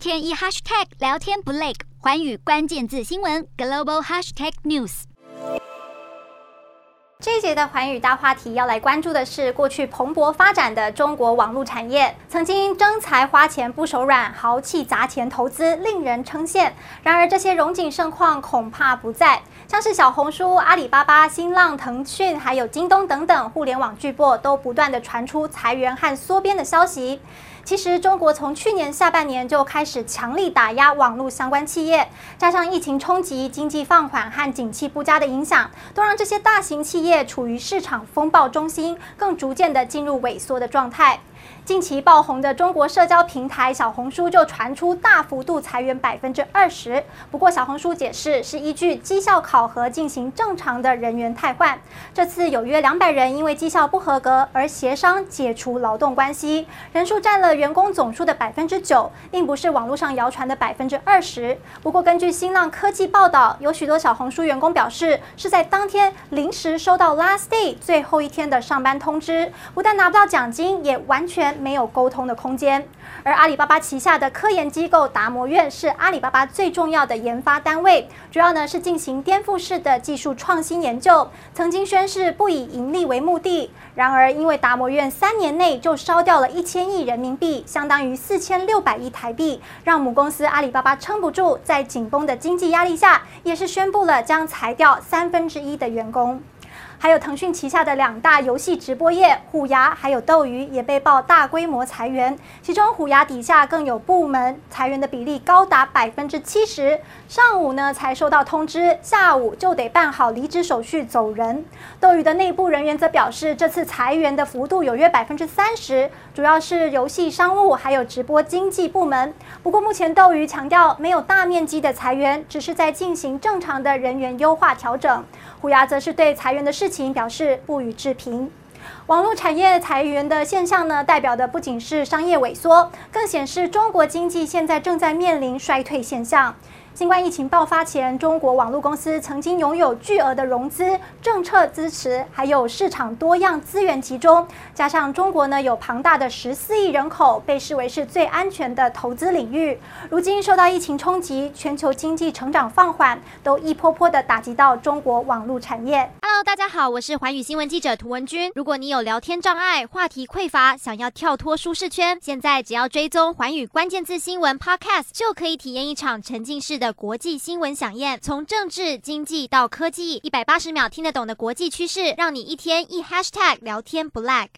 天一 hashtag 聊天不累，环宇关键字新闻 global hashtag news。这一节的环宇大话题要来关注的是过去蓬勃发展的中国网络产业，曾经争财花钱不手软，豪气砸钱投资，令人称羡。然而这些荣景盛况恐怕不在，像是小红书、阿里巴巴、新浪、腾讯，还有京东等等互联网巨擘，都不断的传出裁员和缩编的消息。其实，中国从去年下半年就开始强力打压网络相关企业，加上疫情冲击、经济放缓和景气不佳的影响，都让这些大型企业处于市场风暴中心，更逐渐的进入萎缩的状态。近期爆红的中国社交平台小红书就传出大幅度裁员百分之二十。不过小红书解释是依据绩效考核进行正常的人员汰换。这次有约两百人因为绩效不合格而协商解除劳动关系，人数占了员工总数的百分之九，并不是网络上谣传的百分之二十。不过根据新浪科技报道，有许多小红书员工表示是在当天临时收到 last day 最后一天的上班通知，不但拿不到奖金，也完全。没有沟通的空间，而阿里巴巴旗下的科研机构达摩院是阿里巴巴最重要的研发单位，主要呢是进行颠覆式的技术创新研究，曾经宣誓不以盈利为目的。然而，因为达摩院三年内就烧掉了一千亿人民币，相当于四千六百亿台币，让母公司阿里巴巴撑不住，在紧绷的经济压力下，也是宣布了将裁掉三分之一的员工。还有腾讯旗下的两大游戏直播业虎牙还有斗鱼也被曝大规模裁员，其中虎牙底下更有部门裁员的比例高达百分之七十。上午呢才收到通知，下午就得办好离职手续走人。斗鱼的内部人员则表示，这次裁员的幅度有约百分之三十，主要是游戏商务还有直播经济部门。不过目前斗鱼强调没有大面积的裁员，只是在进行正常的人员优化调整。虎牙则是对裁员的事情表示不予置评。网络产业裁员的现象呢，代表的不仅是商业萎缩，更显示中国经济现在正在面临衰退现象。新冠疫情爆发前，中国网络公司曾经拥有巨额的融资、政策支持，还有市场多样资源集中，加上中国呢有庞大的十四亿人口，被视为是最安全的投资领域。如今受到疫情冲击，全球经济成长放缓，都一波波的打击到中国网络产业。Hello，大家好，我是环宇新闻记者涂文君。如果你有聊天障碍、话题匮乏，想要跳脱舒适圈，现在只要追踪环宇关键字新闻 Podcast，就可以体验一场沉浸式的。国际新闻响宴，从政治、经济到科技，一百八十秒听得懂的国际趋势，让你一天一 hashtag 聊天不 lag。